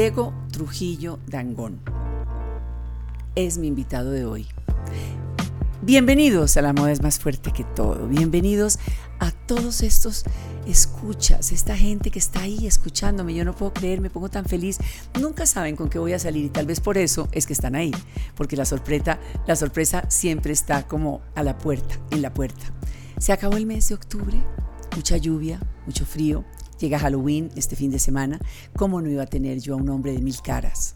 Diego Trujillo Dangón es mi invitado de hoy. Bienvenidos a La Moda es más fuerte que todo. Bienvenidos a todos estos escuchas, esta gente que está ahí escuchándome. Yo no puedo creer, me pongo tan feliz. Nunca saben con qué voy a salir y tal vez por eso es que están ahí, porque la sorpresa, la sorpresa siempre está como a la puerta, en la puerta. Se acabó el mes de octubre, mucha lluvia, mucho frío. Llega Halloween este fin de semana. ¿Cómo no iba a tener yo a un hombre de mil caras?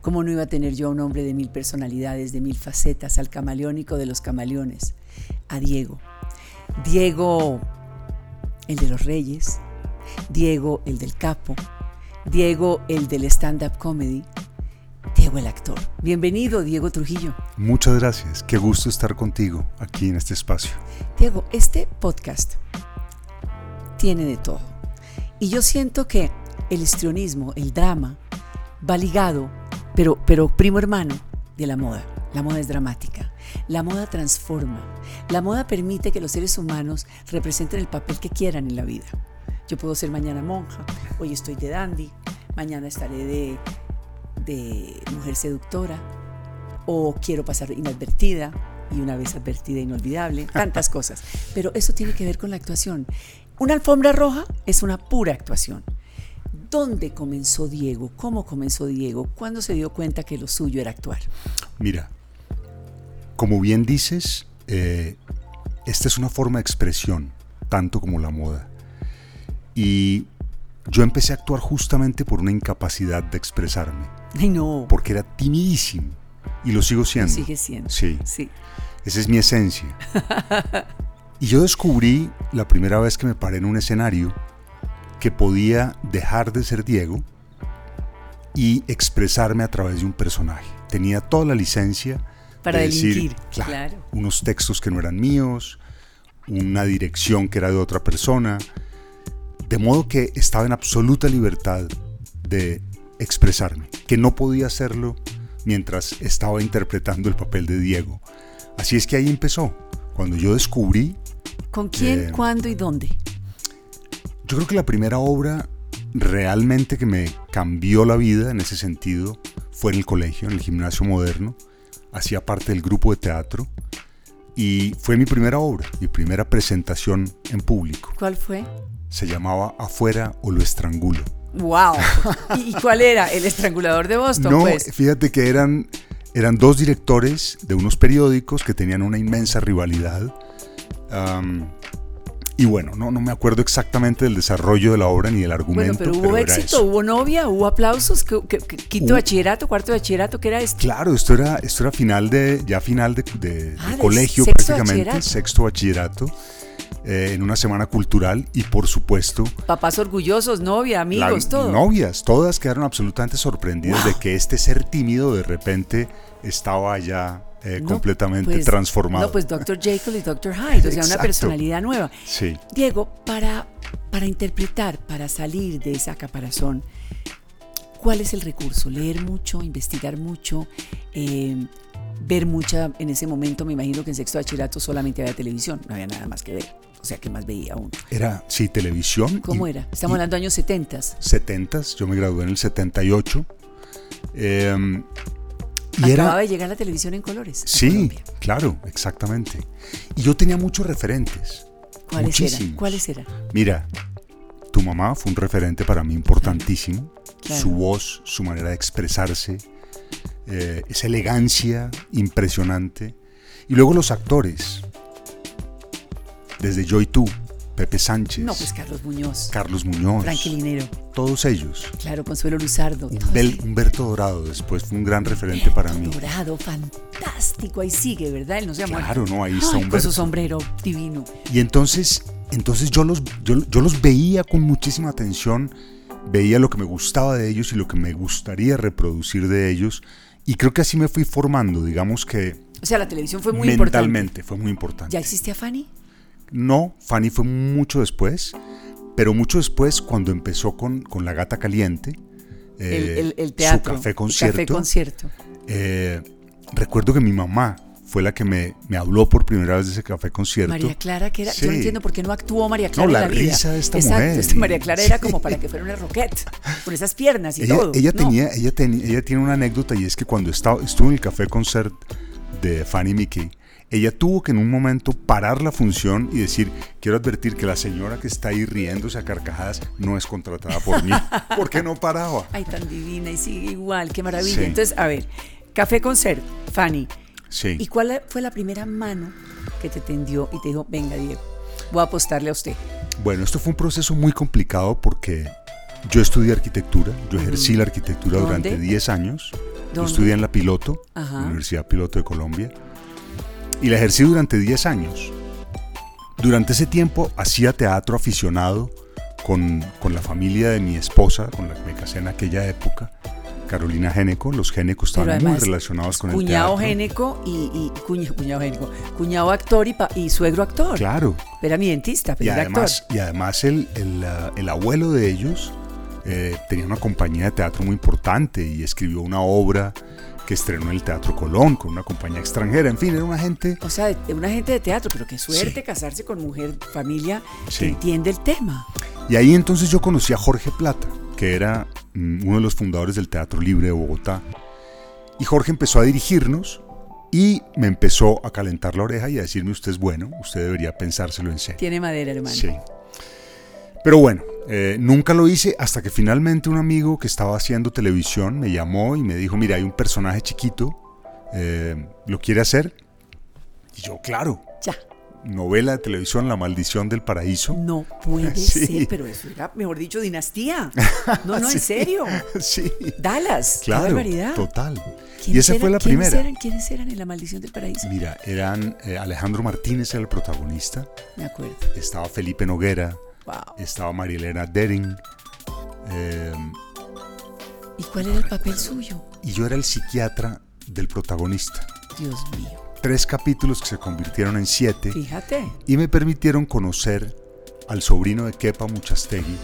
¿Cómo no iba a tener yo a un hombre de mil personalidades, de mil facetas, al camaleónico de los camaleones? A Diego. Diego, el de los reyes. Diego, el del capo. Diego, el del stand-up comedy. Diego, el actor. Bienvenido, Diego Trujillo. Muchas gracias. Qué gusto estar contigo aquí en este espacio. Diego, este podcast tiene de todo. Y yo siento que el histrionismo, el drama, va ligado, pero, pero primo hermano de la moda. La moda es dramática. La moda transforma. La moda permite que los seres humanos representen el papel que quieran en la vida. Yo puedo ser mañana monja, hoy estoy de dandy, mañana estaré de, de mujer seductora, o quiero pasar inadvertida, y una vez advertida inolvidable, tantas cosas. Pero eso tiene que ver con la actuación. Una alfombra roja es una pura actuación. ¿Dónde comenzó Diego? ¿Cómo comenzó Diego? ¿Cuándo se dio cuenta que lo suyo era actuar? Mira, como bien dices, eh, esta es una forma de expresión, tanto como la moda. Y yo empecé a actuar justamente por una incapacidad de expresarme. Ay, no. Porque era timidísimo. Y lo sigo siendo. Sigue siendo. Sí. Sí. Esa es mi esencia. Y yo descubrí la primera vez que me paré en un escenario que podía dejar de ser Diego y expresarme a través de un personaje. Tenía toda la licencia Para de decir, delinquir, claro, claro. unos textos que no eran míos, una dirección que era de otra persona, de modo que estaba en absoluta libertad de expresarme, que no podía hacerlo mientras estaba interpretando el papel de Diego. Así es que ahí empezó, cuando yo descubrí ¿Con quién, Eh, cuándo y dónde? Yo creo que la primera obra realmente que me cambió la vida en ese sentido fue en el colegio, en el gimnasio moderno. Hacía parte del grupo de teatro y fue mi primera obra, mi primera presentación en público. ¿Cuál fue? Se llamaba Afuera o lo estrangulo. ¡Wow! ¿Y cuál era? ¿El estrangulador de Boston? No, pues? fíjate que eran, eran dos directores de unos periódicos que tenían una inmensa rivalidad. Y bueno, no, no me acuerdo exactamente del desarrollo de la obra ni del Bueno, argumento. pero hubo éxito, eso. hubo novia, hubo aplausos, ¿qué- qué- qué- quinto Hubo- bachillerato, cuarto bachillerato, ¿qué era esto? Claro, esto era, esto era final de, ya final de, Ah, de colegio sexto prácticamente, bachillerato. sexto bachillerato, eh, en una semana cultural y por supuesto Papás orgullosos, novia, amigos, todo. novias, todas quedaron absolutamente sorprendidas Wow. de que este ser tímido de repente estaba ya eh, No, completamente pues- transformado. No, pues Dr. Jekyll y Dr. Hyde, o sea, una personalidad nueva. Sí. Diego, para, para interpretar, para salir de esa caparazón, ¿cuál es el recurso? Leer mucho, investigar mucho, eh, ver mucha, en ese momento me imagino que en sexto bachillerato solamente había televisión, no había nada más que ver. O sea, ¿qué más veía uno? Era, sí, televisión. ¿Cómo y- era? Estamos hablando de años 70. 70s, yo me gradué en el 78. eh, y Acababa era, de llegar la televisión en colores. Sí, claro, exactamente. Y yo tenía muchos referentes. ¿Cuáles eran? ¿Cuáles eran? Mira, tu mamá fue un referente para mí importantísimo. Claro. Su voz, su manera de expresarse, eh, esa elegancia impresionante. Y luego los actores. Desde Yo y tú, Pepe Sánchez, No, pues Carlos Muñoz, Carlos Muñoz, Frankie Linero, todos ellos. claro, Consuelo Luzardo. ellos. Humberto Dorado después fue un gran referente para mí. Dorado, fantástico, ahí sigue, ¿verdad? Él no se muerto. Claro, no, ahí está Ay, Con su sombrero divino. Y entonces, entonces yo, los, yo, yo los veía con muchísima atención, veía lo que me gustaba de ellos y lo que me gustaría reproducir de ellos. Y creo que así me fui formando, digamos que O sea, la televisión fue muy importante. mentalmente fue muy importante. ¿Ya existía Fanny? No, Fanny fue mucho después, pero mucho después cuando empezó con, con La Gata Caliente, El, eh, el- el teatro. su café el concierto. café concierto. eh, recuerdo que mi mamá fue la que me, me habló por primera vez de ese café concierto. María Clara, que era. Yo no entiendo por qué no actuó María Clara. No, en la vida. risa de esta Exacto, mujer. esta María Clara era como para que fuera una roquette, con esas piernas y ella, todo. ella No. tenía, ella, tenía, ella tiene una anécdota y es que cuando estaba, estuvo en el café concert de Fanny Mickey, ella tuvo que en un momento parar la función y decir, quiero advertir que la señora que está ahí riéndose a carcajadas no es contratada por mí, porque no paraba. Ay, tan divina y sigue igual, qué maravilla. Sí. Entonces, a ver, Café Concert, Fanny. Sí. ¿Y cuál fue la primera mano que te tendió y te dijo, venga, Diego, voy a apostarle a usted? Bueno, esto fue un proceso muy complicado porque yo estudié arquitectura, yo ejercí la arquitectura durante ¿Dónde? 10 años. Yo estudié en la Piloto, Ajá. Universidad Piloto de Colombia, y la ejercí durante 10 años. Durante ese tiempo hacía teatro aficionado con, con la familia de mi esposa, con la que me casé en aquella época, Carolina Géneco. Los Génecos estaban muy relacionados con el Cuñado teatro. géneco y, y cuña- cuñado géneco, cuñado actor y, pa- y suegro actor. Claro. Era mi dentista, Y pero era además, actor. y además el, el, ah, el abuelo de ellos eh, tenía una compañía de teatro muy importante y escribió una obra que estrenó en el Teatro Colón con una compañía extranjera. En fin, era una gente... O sea, de, una gente de teatro, pero qué suerte Sí. casarse con mujer, familia Sí. que entiende el tema. Y ahí entonces yo conocí a Jorge Plata, que era mm, uno de los fundadores del Teatro Libre de Bogotá. Y Jorge empezó a dirigirnos y me empezó a calentar la oreja y a decirme, usted es bueno, usted debería pensárselo en serio. Tiene madera, hermano. Sí. Pero bueno, eh, nunca lo hice hasta que finalmente un amigo que estaba haciendo televisión me llamó y me dijo, mira, hay un personaje chiquito, eh, ¿lo quiere hacer? Y yo, claro, Ya. novela de televisión La maldición del paraíso. No puede Sí. ser, pero eso era, mejor dicho, dinastía. No, no, Sí. en serio. sí, Dallas. claro, Qué barbaridad. total. Y ¿Quiénes esa fue eran- la ¿quiénes primera. Eran, ¿Quiénes eran en La Maldición del Paraíso? Mira, eran eh, Alejandro Martínez era el protagonista, Me acuerdo. estaba Felipe Noguera, Wow. estaba Marielena Dering, eh, ¿Y cuál era el papel suyo? y yo era el psiquiatra del protagonista. Dios mío. Tres capítulos que se convirtieron en siete Fíjate. y me permitieron conocer al sobrino de Kepa Muchastegui,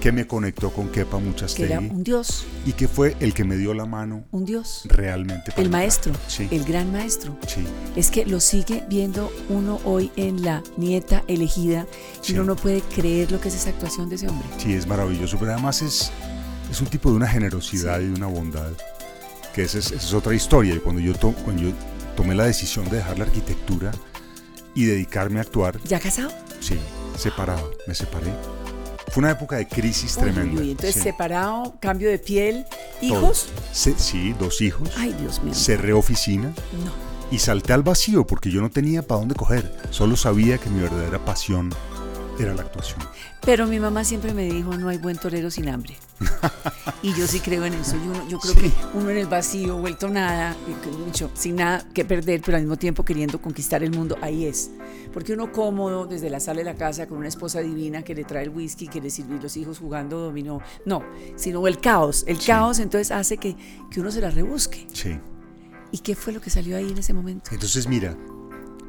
que me conectó con Kepa Que Muchastegui era un dios, y que fue el que me dio la mano un dios. realmente. para El maestro, Sí, el gran maestro. sí. Es que lo sigue viendo uno hoy en La Nieta Elegida y Sí. uno no puede creer lo que es esa actuación de ese hombre. Sí, es maravilloso, pero además es, es un tipo de una generosidad Sí. y de una bondad, que esa es, es otra historia. Y cuando yo, to- cuando yo tomé la decisión de dejar la arquitectura y dedicarme a actuar, ¿Ya casado? sí, separado, me separé. Fue una época de crisis Uy, tremenda. uy, entonces sí. separado, cambio de piel, hijos. Se- sí, dos hijos. Ay, Dios mío. Cerré oficina No. y salté al vacío porque yo no tenía para dónde coger. Solo sabía que mi verdadera pasión era la actuación. Pero mi mamá siempre me dijo, no hay buen torero sin hambre. y yo sí creo en eso. Yo, yo creo Sí. que uno en el vacío, vuelto nada, mucho, sin nada que perder, pero al mismo tiempo queriendo conquistar el mundo, ahí es. Porque uno cómodo desde la sala de la casa con una esposa divina que le trae el whisky, que le sirve los hijos jugando dominó. No, sino el caos. El Sí. caos entonces hace que, que uno se la rebusque. Sí. ¿Y qué fue lo que salió ahí en ese momento? Entonces, mira,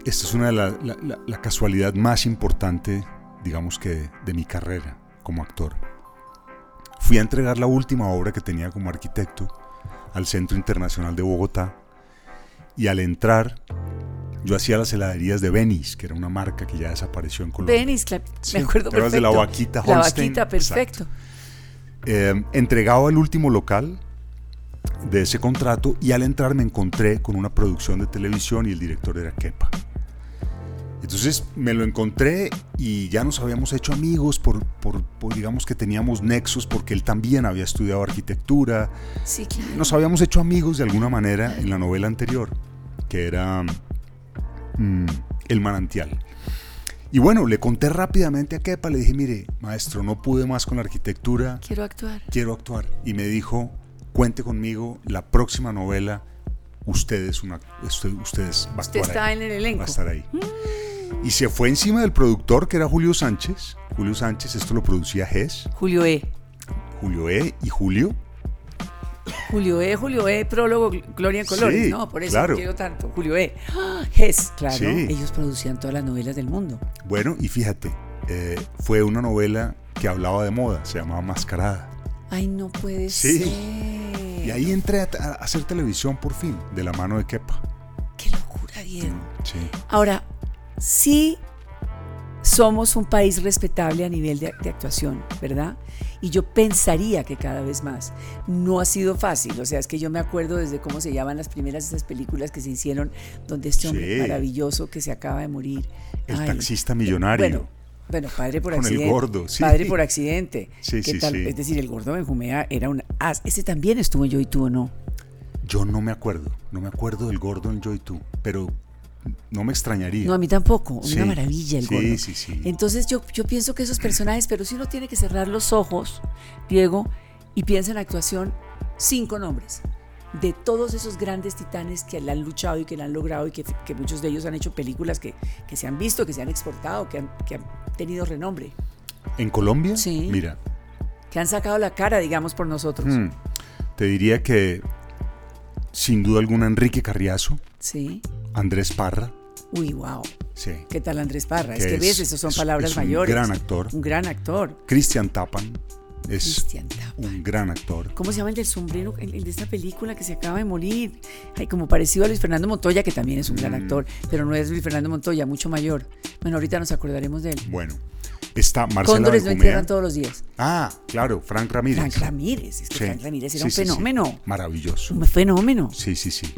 esta es una de la, la- la- la casualidad más importante, digamos que, de, mi carrera como actor. Fui a entregar la última obra que tenía como arquitecto al Centro Internacional de Bogotá y al entrar yo hacía las heladerías de Venice, que era una marca que ya desapareció en Colombia. Venice, cla- Sí, me acuerdo ¿te acuerdas perfecto. de la vaquita La vaquita, perfecto. Eh, entregaba el último local de ese contrato y al entrar me encontré con una producción de televisión y el director era Kepa. Entonces me lo encontré y ya nos habíamos hecho amigos por, por- por, digamos que teníamos nexos porque él también había estudiado arquitectura. Sí, claro. Nos habíamos hecho amigos de alguna manera en la novela anterior, que era mm, El manantial. Y bueno, le conté rápidamente a Kepa, le dije, mire, maestro, no pude más con la arquitectura, Quiero actuar. quiero actuar. Y me dijo, cuente conmigo, la próxima novela, ustedes, una, usted, ustedes va a actuar está ahí, en el va elenco. a estar ahí. Y se fue encima del productor, que era Julio Sánchez. Julio Sánchez, esto lo producía GES, Julio E. Julio E. y Julio. Julio E, Julio E, prólogo Gl- Gloria en Colores, Sí, ¿no? Por eso claro. quiero tanto. Julio E. ¡Ah! Ges, claro. Sí. Ellos producían todas las novelas del mundo. Bueno, y fíjate, eh, fue una novela que hablaba de moda, se llamaba Mascarada. Ay, no puede Sí. ser. Y ahí entré a, a hacer televisión por fin, de la mano de Kepa. Qué locura, Diego. Sí. Ahora, sí somos un país respetable a nivel de, de, actuación, ¿verdad? Y yo pensaría que cada vez más. No ha sido fácil, o sea, es que yo me acuerdo desde cómo se llaman las primeras esas películas que se hicieron, donde este hombre Sí. maravilloso que se acaba de morir. El Ay, taxista millonario. Bueno, bueno, padre por Con el accidente. gordo, sí. Padre por accidente. Sí, ¿Qué sí, tal? sí. Es decir, el gordo Benjumea era un as. Ese también estuvo en Yo y tú, ¿o no? Yo no me acuerdo, no me acuerdo del gordo en Joy 2, pero no me extrañaría. No, a mí tampoco. Sí, Una maravilla el sí, gordo. sí, sí. Entonces yo, yo pienso que esos personajes, pero si uno tiene que cerrar los ojos, Diego, y piensa en actuación, cinco nombres de todos esos grandes titanes que la han luchado y que la han logrado y que, que muchos de ellos han hecho películas que, que se han visto, que se han exportado, que han, que han tenido renombre, ¿En Colombia? Sí. Mira, que han sacado la cara, digamos, por nosotros. mm, te diría que sin duda alguna Enrique Carriazo, Sí. Andrés Parra, Uy, wow. sí. ¿Qué tal Andrés Parra? es Que que es- ves, esos son es- palabras es un mayores. gran actor. Un gran actor. Cristian Tapan es Cristian Tapa. un gran actor. ¿Cómo se llama el del sombrero? El, el de esta película que se acaba de morir. Ay, como parecido a Luis Fernando Montoya, que también es un gran Mm. actor, pero no es Luis Fernando Montoya, mucho mayor. Bueno, ahorita nos acordaremos de él. Bueno, está Marcela Cóndores no entierran todos los días. Ah, claro, Frank Ramírez. Frank Ramírez, es que Sí. Frank Ramírez era Sí, un fenómeno. Maravilloso. Un fenómeno. Sí, sí, sí.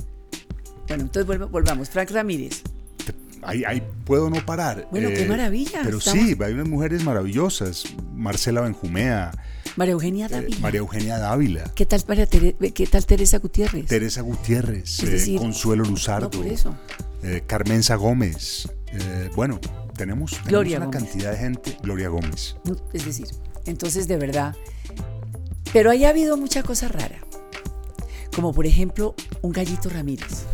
Bueno, entonces volvamos. Frank Ramírez. Ahí, ahí puedo no parar. Bueno, qué maravilla, Pero estamos- sí, hay unas mujeres maravillosas. Marcela Benjumea, María Eugenia eh, Dávila. María Eugenia Dávila, ¿Qué tal, María Tere- ¿Qué tal Teresa Gutiérrez? Teresa Gutiérrez, eh, decir, Consuelo no, Luzardo, por eso. eh, Carmenza Gómez. eh, bueno, tenemos, tenemos Gloria una Gómez. cantidad de gente. Gloria Gómez. Es decir, entonces de verdad. Pero ahí ha habido mucha cosa rara. Como por ejemplo un gallito Ramírez.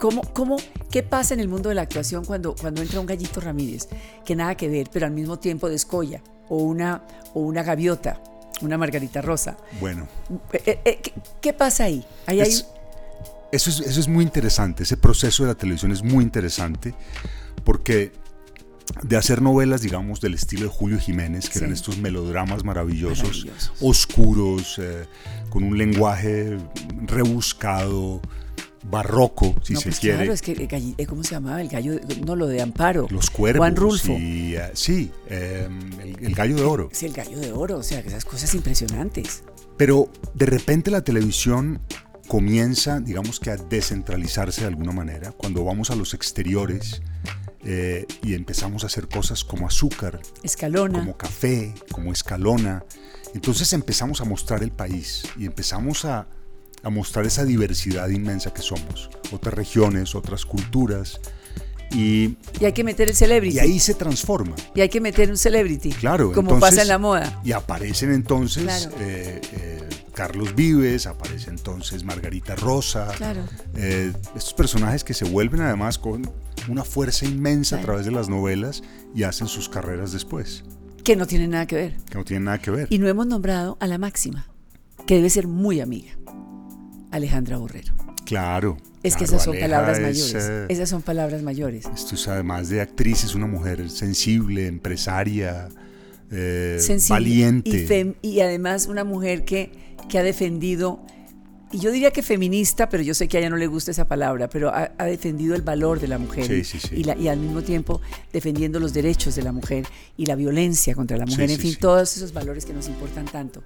¿Cómo, cómo, ¿Qué pasa en el mundo de la actuación cuando, cuando entra un gallito Ramírez? Que nada que ver, pero al mismo tiempo descolla. O una, o una gaviota, una margarita rosa. Bueno, Eh, eh, eh, ¿qué, qué pasa ahí? Hay- Es- eso, es, eso es muy interesante, ese proceso de la televisión es muy interesante porque de hacer novelas, digamos, del estilo de Julio Jiménez, que Sí. eran estos melodramas maravillosos, Maravillosos. oscuros, eh, con un lenguaje rebuscado, barroco, si no, se pues quiere. claro, es que el galli- eh, ¿cómo se llamaba? El gallo, no, lo de Amparo. Los cuervos. Juan Rulfo. y, eh, sí, eh, el, el gallo de oro. Es el gallo de oro, o sea, esas cosas impresionantes. Pero de repente la televisión comienza, digamos que a descentralizarse de alguna manera, cuando vamos a los exteriores eh, y empezamos a hacer cosas como azúcar, Escalona. como café, como escalona. Entonces empezamos a mostrar el país y empezamos a, a mostrar esa diversidad inmensa que somos, otras regiones, otras culturas, y, Y hay que meter el celebrity. y ahí se transforma. Y hay que meter un celebrity. Claro, Como entonces- pasa en la moda. Y aparecen entonces Claro. eh, eh, Carlos Vives, aparece entonces Margarita Rosa, Claro. eh, estos personajes que se vuelven además con una fuerza inmensa a través de las novelas y hacen sus carreras después, Que no tienen nada que ver. que no tienen nada que ver. Y no hemos nombrado a la máxima, que debe ser muy amiga. Alejandra Borrero. claro. Es que esas son Aleja palabras es, mayores. eh, Esas son palabras mayores. esto es además de actriz, es una mujer sensible, empresaria, eh, Sensible valiente. Y, fem- y además una mujer que, que ha defendido, y yo diría que feminista, pero yo sé que a ella no le gusta esa palabra, pero ha, ha defendido el valor de la mujer Sí, y- sí, sí. Y, la- y al mismo tiempo defendiendo los derechos de la mujer y la violencia contra la mujer, en fin, todos esos valores que nos importan tanto.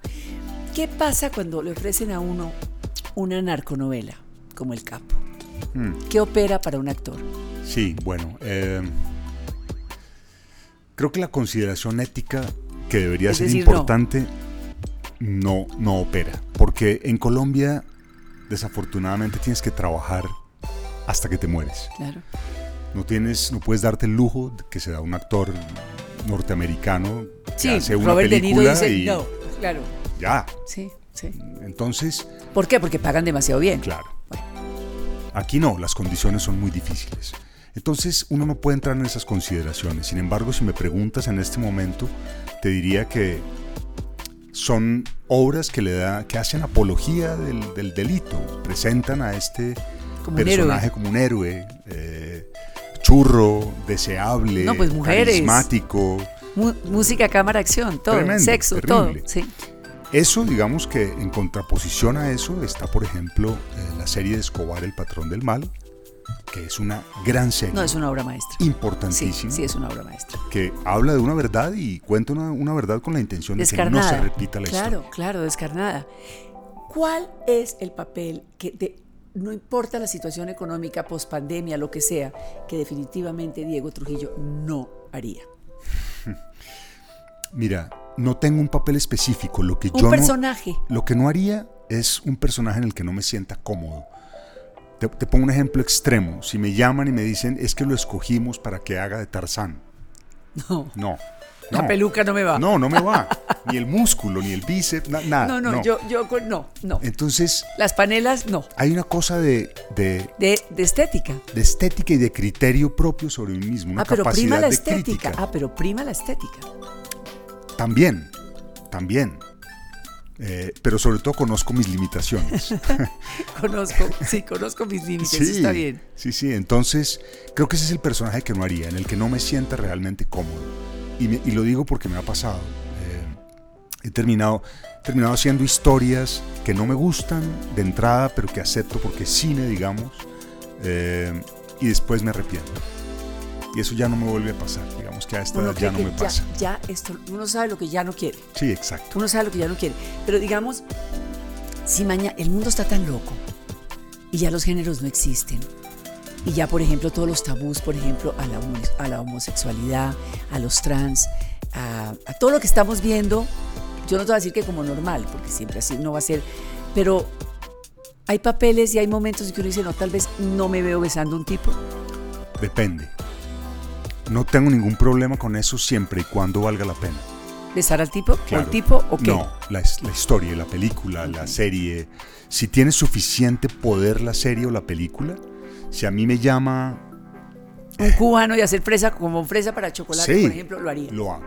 ¿Qué pasa cuando le ofrecen a uno una narconovela como El Capo? Mm. ¿Qué opera para un actor? Sí, bueno, eh, creo que la consideración ética que debería Es ser decir, importante no. no, opera, porque en Colombia desafortunadamente tienes que trabajar hasta que te mueres. Claro. No tienes, no puedes darte el lujo que se da un actor norteamericano que Sí, hace una Robert película dice y no. Claro. ya. Sí, sí. Entonces, ¿Por qué? Porque pagan demasiado bien. claro. Bueno. Aquí no, las condiciones son muy difíciles. Entonces uno no puede entrar en esas consideraciones. Sin embargo, si me preguntas en este momento, te diría que son obras que le da, que hacen apología del, del delito, presentan a este Como personaje como un héroe, eh, churro, deseable, No, pues, mujeres. carismático. Mu- música, cámara, acción, todo. Tremendo, sexo, terrible. todo. Sí. Eso, digamos que en contraposición a eso está, por ejemplo, eh, la serie de Escobar, El Patrón del Mal, que es una gran serie. No, es una obra maestra. Importantísima. Sí, sí, es una obra maestra. Que habla de una verdad y cuenta una, una verdad con la intención de que no se repita la claro, historia. Claro, claro, descarnada. ¿Cuál es el papel que de, no importa la situación económica, pospandemia, lo que sea, que definitivamente Diego Trujillo no haría? Mira, no tengo un papel específico. Lo que un yo personaje. No, lo que no haría es un personaje en el que no me sienta cómodo. Te, te, pongo un ejemplo extremo. Si me llaman y me dicen, es que lo escogimos para que haga de Tarzán. No. No. La no. peluca no me va. No, no me va. ni el músculo, ni el bíceps, na, nada. No, no, no, yo, yo, no, no. Entonces. Las panelas, no. Hay una cosa de. De, de, de estética. De estética y de criterio propio sobre mí mismo. Una ah, pero capacidad prima la estética. Ah, pero prima la estética. También, también. Eh, pero sobre todo conozco mis limitaciones. conozco, sí, conozco mis límites, sí, está bien. Sí, sí, entonces creo que ese es el personaje que no haría, en el que no me sienta realmente cómodo. Y, me, y lo digo porque me ha pasado. Eh, he terminado, terminado haciendo historias que no me gustan de entrada, pero que acepto porque es cine, digamos, eh, y después me arrepiento. Y eso ya no me vuelve a pasar, digamos que a esta edad ya no me ya, pasa. Ya esto, uno sabe lo que ya no quiere. Sí, exacto. Uno sabe lo que ya no quiere. Pero digamos, si mañana el mundo está tan loco y ya los géneros no existen, y ya, por ejemplo, todos los tabús, por ejemplo, a la, a la homosexualidad, a los trans, a, a, todo lo que estamos viendo, yo no te voy a decir que como normal, porque siempre así no va a ser, pero hay papeles y hay momentos en que uno dice, no, tal vez no me veo besando a un tipo. Depende. No tengo ningún problema con eso siempre y cuando valga la pena. ¿Besar al tipo? Claro. ¿O el tipo o qué? No, la, la historia, la película, la serie. Si tiene suficiente poder la serie o la película, si a mí me llama... Un cubano y hacer fresa como fresa para chocolate, sí, por ejemplo, lo haría. Lo hago,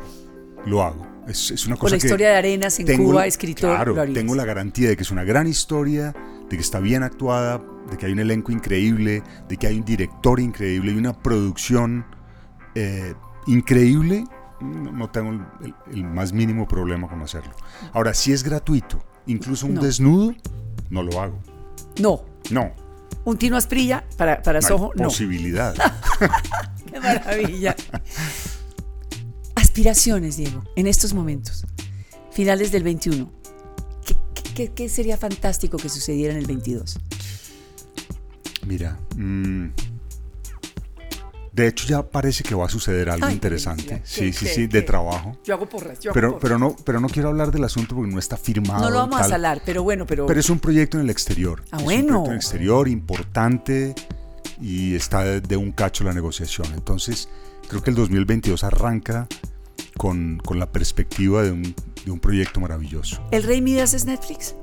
lo hago. Es, es una Con cosa la historia que de Arenas en tengo, Cuba, escritor, claro, lo harías. tengo la garantía de que es una gran historia, de que está bien actuada, de que hay un elenco increíble, de que hay un director increíble y una producción eh, increíble. No, no tengo el, más mínimo problema con hacerlo. Ahora, si es gratuito, incluso un No. desnudo, no lo hago. No. No, Un Tino Asprilla para, para no Soho, hay no. posibilidad. Qué maravilla. Aspiraciones, Diego, en estos momentos, finales del 21. ¿Qué, qué, qué sería fantástico que sucediera en el 22? Mira, mmm, de hecho ya parece que va a suceder algo Ay, interesante. Sí, ¿Qué, sí, sí, de trabajo. Yo hago porras, yo hago Pero, porras. pero, no, pero no quiero hablar del asunto porque no está firmado. no lo vamos a salar, pero bueno, pero, Pero es un proyecto en el exterior. Ah, es bueno. Un proyecto en el exterior importante y está de, de un cacho la negociación. Entonces, creo que el 2022 arranca con, con la perspectiva de un, de un proyecto maravilloso. ¿El Rey Midas es Netflix?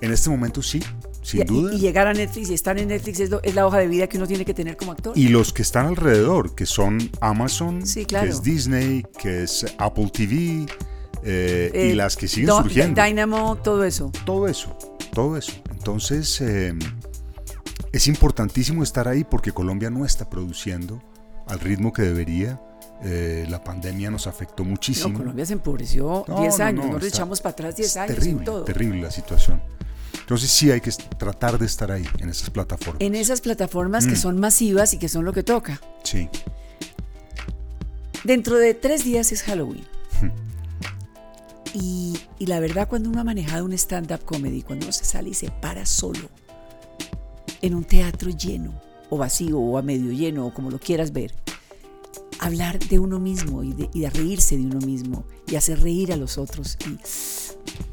En este momento sí, sin y, duda. Y, llegar a Netflix y estar en Netflix es, lo- es la hoja de vida que uno tiene que tener como actor. Y los que están alrededor, que son Amazon, Sí, claro. que es Disney, que es Apple TV, eh, Eh, y las que siguen Do- surgiendo. Dynamo, todo eso. todo eso, todo eso. Entonces, eh, es importantísimo estar ahí porque Colombia no está produciendo al ritmo que debería. Eh, la pandemia nos afectó No, muchísimo. Colombia se empobreció No, 10 no, años, no, nos echamos para atrás 10 Es años terrible, todo. terrible la situación. Entonces sí hay que tratar de estar ahí, en esas plataformas. En esas plataformas que Mm. son masivas y que son lo que toca. Sí. Dentro de tres días es Halloween. Y, y la verdad, cuando uno ha manejado un stand-up comedy, cuando uno se sale y se para solo en un teatro lleno, o vacío, o a medio lleno, o como lo quieras ver, hablar de uno mismo y de, y de reírse de uno mismo y hacer reír a los otros. Y,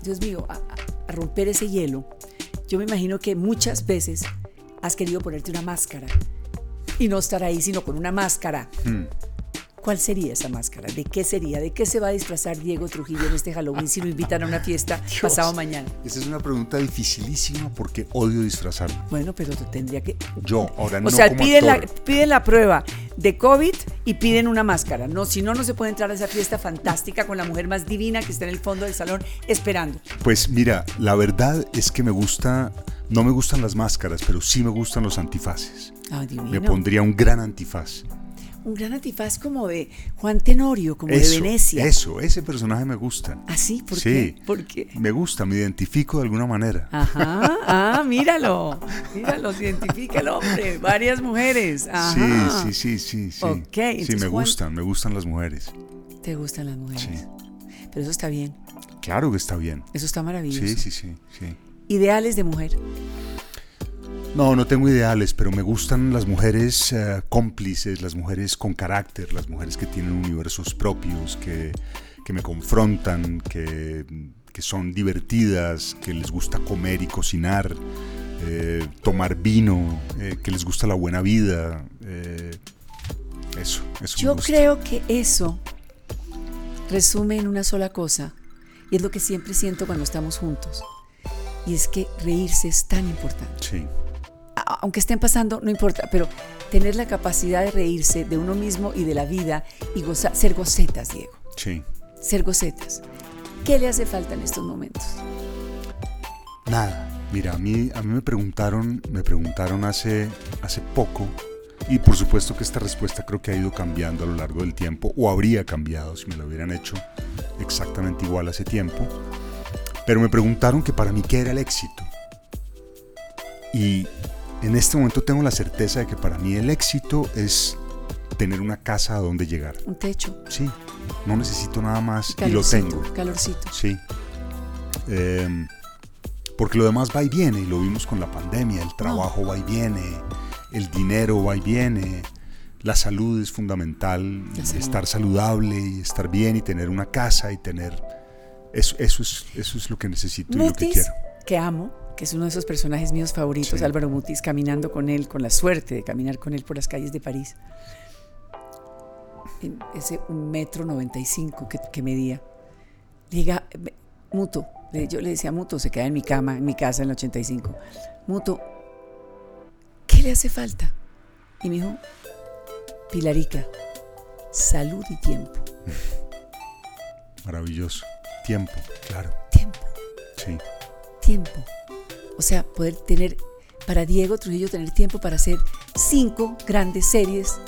Dios mío, a romper ese hielo. Yo me imagino que muchas veces has querido ponerte una máscara y no estar ahí, sino con una máscara. Mm. ¿Cuál sería esa máscara? ¿De qué sería? ¿De qué se va a disfrazar Diego Trujillo en este Halloween si lo invitan a una fiesta Dios. pasado mañana? Esa es una pregunta dificilísima porque odio disfrazarme. Bueno, pero tú tendría que... Yo, ahora O no sea, como piden la, piden la prueba de COVID y piden una máscara. No, si no, no se puede entrar a esa fiesta fantástica con la mujer más divina que está en el fondo del salón esperando. Pues mira, la verdad es que me gusta, no me gustan las máscaras, pero sí me gustan los antifaces. Ah. Me pondría un gran antifaz. Un gran antifaz como de Juan Tenorio, como de Venecia. Eso, ese personaje me gusta. ¿Ah, sí? ¿Por sí, qué? ¿Por qué? Me gusta, me identifico de alguna manera. Ajá, ah, míralo, míralo, se identifica el hombre, varias mujeres. Ajá. Sí, sí, sí, sí. Ok, sí, entonces, me Juan- gustan, me gustan las mujeres. Te gustan las mujeres. Sí. Pero eso está bien, Claro que está bien. eso está maravilloso. Sí, sí, sí, sí. Ideales de mujer. No, no tengo ideales, pero me gustan las mujeres eh, cómplices, las mujeres con carácter, las mujeres que tienen universos propios, que, que me confrontan, que, que son divertidas, que les gusta comer y cocinar, eh, tomar vino, eh, que les gusta la buena vida. eh, eso, eso me Yo gusta. creo que eso resume en una sola cosa, y es lo que siempre siento cuando estamos juntos, y es que reírse es tan importante. Sí, Aunque estén pasando, no importa, pero tener la capacidad de reírse de uno mismo y de la vida y gozar, ser gocetas, Diego, sí. ser gocetas. ¿Qué le hace falta en estos momentos? Nada. Mira, a mí, a mí me preguntaron, me preguntaron hace, hace poco, y por supuesto que esta respuesta creo que ha ido cambiando a lo largo del tiempo, o habría cambiado si me lo hubieran hecho exactamente igual hace tiempo, pero me preguntaron que para mí qué era el éxito. Y en este momento tengo la certeza de que para mí el éxito es tener una casa a donde llegar. Un techo, Sí, no necesito nada más y lo tengo. calorcito. Sí. Em, porque lo demás va y viene, y lo vimos con la pandemia, el trabajo va y viene, el dinero va y viene, la salud es fundamental, estar saludable y estar bien y tener una casa y tener... Eso, eso, es, eso es lo que necesito y lo que quiero. que amo, que es uno de esos personajes míos favoritos, Sí. Álvaro Mutis, caminando con él, con la suerte de caminar con él por las calles de París. En ese un metro noventa y cinco que, que medía. Diga, Muto, yo le decía Muto, se queda en mi cama, en mi casa en el 85. Muto, ¿qué le hace falta? Y me dijo, Pilarica, salud y tiempo. Maravilloso. Tiempo, claro. Tiempo. Sí, tiempo. O sea, poder tener, para Diego Trujillo, tener tiempo para hacer cinco grandes series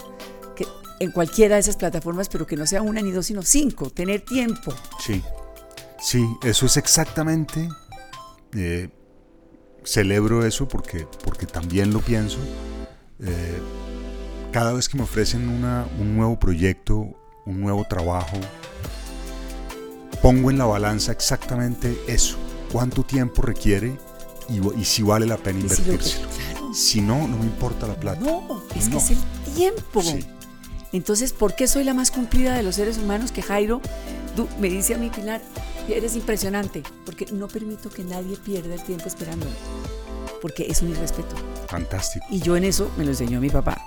en cualquiera de esas plataformas, pero que no sea una ni dos, sino cinco. Tener tiempo. sí. Sí, eso es exactamente... eh, celebro eso porque, porque también lo pienso. Eh, cada vez que me ofrecen una- un nuevo proyecto, un nuevo trabajo, pongo en la balanza exactamente eso. ¿Cuánto tiempo requiere y, y si vale la pena si invertírselo? claro. Si no, no me importa la plata. No, es No. que es el tiempo. Sí. Entonces, ¿por qué soy la más cumplida de los seres humanos que Jairo tú- me dice a mi Pilar? Eres impresionante, porque no permito que nadie pierda el tiempo esperándome, porque es un irrespeto. Fantástico. Y yo en eso me lo enseñó mi papá.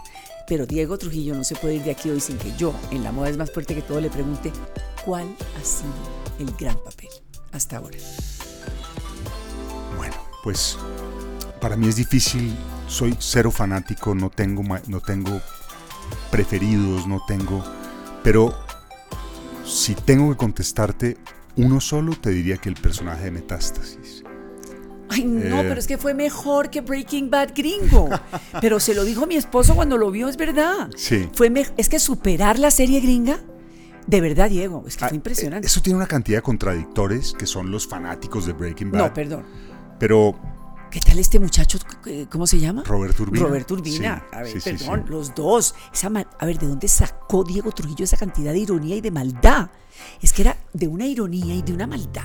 Pero Diego Trujillo no se puede ir de aquí hoy sin que yo, en la moda es más fuerte que todo, le pregunte cuál ha sido el gran papel hasta ahora. Pues para mí es difícil, soy cero fanático, no tengo, no tengo preferidos, no tengo, pero si tengo que contestarte uno solo, te diría que el personaje de Metástasis. Ay, no, Eh. pero es que fue mejor que Breaking Bad gringo. Pero se lo dijo mi esposo cuando lo vio, es verdad. Sí. Fue es que superar la serie gringa, de verdad, Diego, es que Ah, fue impresionante. eh, Eso tiene una cantidad de contradictores que son los fanáticos de Breaking Bad. no, perdón. Pero ¿Qué tal este muchacho? ¿Cómo se llama? Robert Urbina. Robert Urbina. Sí, a ver, sí, perdón, sí. los dos. Esa a ver, ¿de dónde sacó Diego Trujillo esa cantidad de ironía y de maldad? Es que era de una ironía y de una maldad.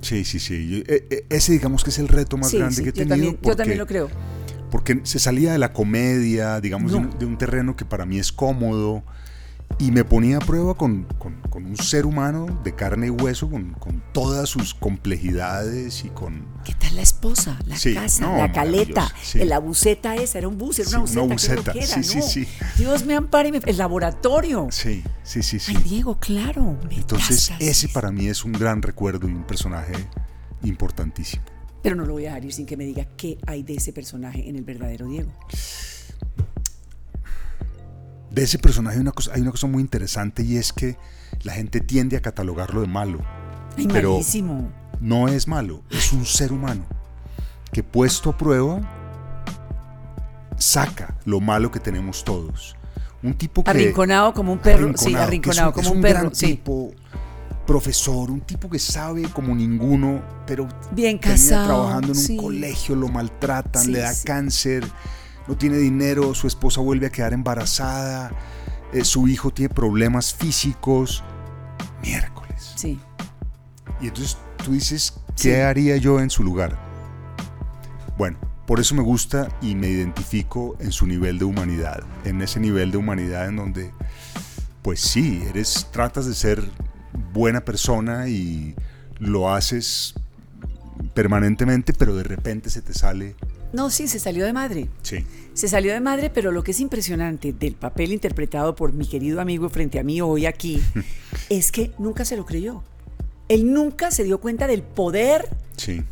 Sí, sí, sí. Eh, eh, ese digamos que es el reto más grande que he yo tenido. yo también lo creo. porque se salía de la comedia, digamos, de, No. un, de un terreno que para mí es cómodo, y me ponía a prueba con, con- con un ser humano de carne y hueso, con, con todas sus complejidades y con... ¿Qué tal la esposa, la Sí, casa, no, la caleta, sí. la buceta esa? Era un bus, era Sí, una una buceta. buceta, ¿qué es lo que sí, era? sí, No. sí. Dios me ampare, me- el laboratorio. Sí, sí, sí, sí. Ay, Diego, claro. Entonces ese para mí es un gran recuerdo y un personaje importantísimo. Pero no lo voy a dejar ir sin que me diga qué hay de ese personaje en el verdadero Diego. De ese personaje hay una cosa, hay una cosa muy interesante y es que la gente tiende a catalogarlo de malo. Ay, Pero- malísimo. no es malo, es un ser humano que puesto a prueba saca lo malo que tenemos todos. Un tipo que... Arrinconado como un perro. sí, arrinconado como un, perro. sí. tipo, profesor, un tipo que sabe como ninguno, pero bien casado, trabajando en un colegio, lo maltratan, le da cáncer, no tiene dinero, su esposa vuelve a quedar embarazada, eh, su hijo tiene problemas físicos. Miércoles. Sí. Y entonces tú dices, ¿qué haría yo en su lugar? Bueno, por eso me gusta y me identifico en su nivel de humanidad, en ese nivel de humanidad en donde, pues sí, eres, tratas de ser buena persona y lo haces permanentemente, pero de repente se te sale. No, sí, se salió de madre. Sí. Se salió de madre, pero lo que es impresionante del papel interpretado por mi querido amigo frente a mí hoy aquí es que nunca se lo creyó. Él nunca se dio cuenta del poder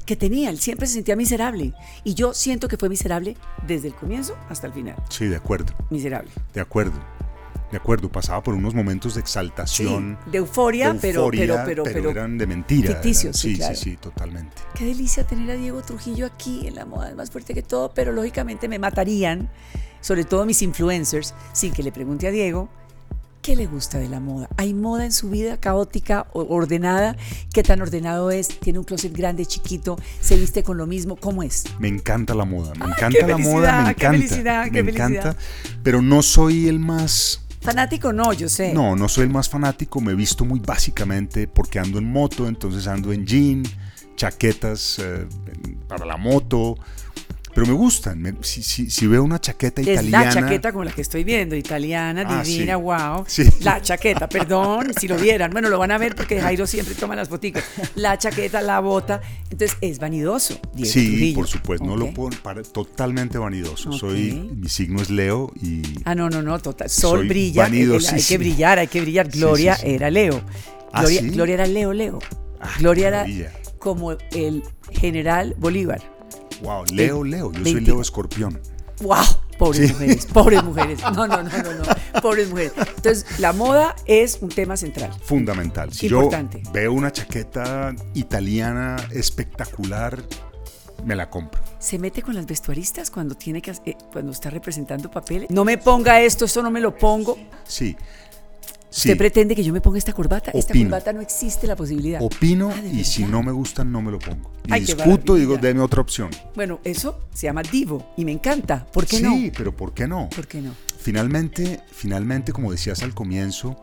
que tenía. Él siempre se sentía miserable. Y yo siento que fue miserable desde el comienzo hasta el final. Sí, de acuerdo. Miserable. De acuerdo. De acuerdo, pasaba por unos momentos de exaltación. de, euforia, pero, pero, pero, pero, eran de mentira. Ficticios, sí, sí, sí, totalmente. Qué delicia tener a Diego Trujillo aquí en la moda, es más fuerte que todo, pero lógicamente me matarían, sobre todo mis influencers, sin que le pregunte a Diego ¿Qué le gusta de la moda? ¿Hay moda en su vida caótica, ordenada? ¿Qué tan ordenado es? ¿Tiene un closet grande, chiquito? ¿Se viste con lo mismo? ¿Cómo es? Me encanta la moda, me encanta la moda, me encanta. Qué felicidad, qué me encanta, pero no soy el más... Fanático no, yo sé. No, no soy el más fanático, me visto muy básicamente porque ando en moto, entonces ando en jean, chaquetas eh, para la moto, pero me gustan. si, veo una chaqueta italiana. Es la chaqueta como la que estoy viendo, italiana, ah, divina, wow. La chaqueta, perdón, si lo vieran. Bueno, lo van a ver porque Jairo siempre toma las boticas. La chaqueta, la bota. Entonces, es vanidoso. sí, por supuesto. No lo puedo. Para, totalmente vanidoso. Soy. Mi signo es Leo y. Ah, no, no, no. Total. Sol brilla. hay que brillar, hay que brillar. Gloria era Leo. Ah, Gloria, Gloria, era Leo, Leo. Ah, Gloria era como el general Bolívar. Wow, Leo, Leo, yo soy Leo Escorpión. Wow, pobres mujeres, pobres mujeres. No, no, no, no, no, pobres mujeres. Entonces, la moda es un tema central. Fundamental. Si Importante. yo veo una chaqueta italiana espectacular, me la compro. ¿Se mete con las vestuaristas cuando tiene que eh, cuando está representando papeles? No me ponga esto, esto no me lo pongo. Sí. Usted pretende que yo me ponga esta corbata. Esta corbata no existe la posibilidad. Opino ah, y si no me gusta no me lo pongo. Y discuto y digo, deme otra opción. Bueno, eso se llama divo y me encanta. ¿Por qué sí, no? Sí, pero ¿por qué no? ¿Por qué no? Finalmente, finalmente, como decías al comienzo,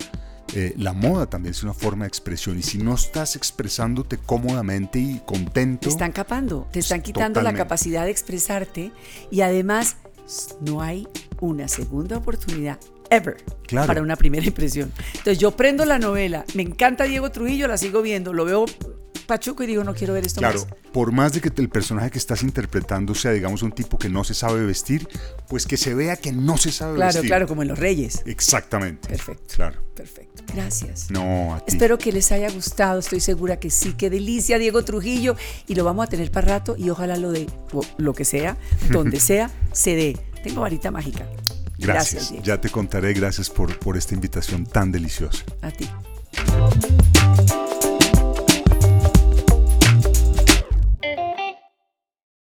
eh, la moda también es una forma de expresión y si no estás expresándote cómodamente y contento... Te están capando, te están quitando la capacidad de expresarte y además no hay una segunda oportunidad ever para una primera impresión. Entonces yo prendo la novela, me encanta Diego Trujillo, la sigo viendo, lo veo Pachuco y digo, no quiero ver esto claro, por más de que el personaje que estás interpretando sea, digamos, un tipo que no se sabe vestir, pues que se vea que no se sabe vestir. Claro, claro, como en Los Reyes. Exactamente. Perfecto. Claro. Perfecto. Gracias. No, a ti. Espero que les haya gustado, estoy segura que sí. Qué delicia, Diego Trujillo. Y lo vamos a tener para rato y ojalá lo de lo que sea, donde sea, se dé. Tengo varita mágica. Gracias. ya te contaré. Gracias por, por esta invitación tan deliciosa. A ti.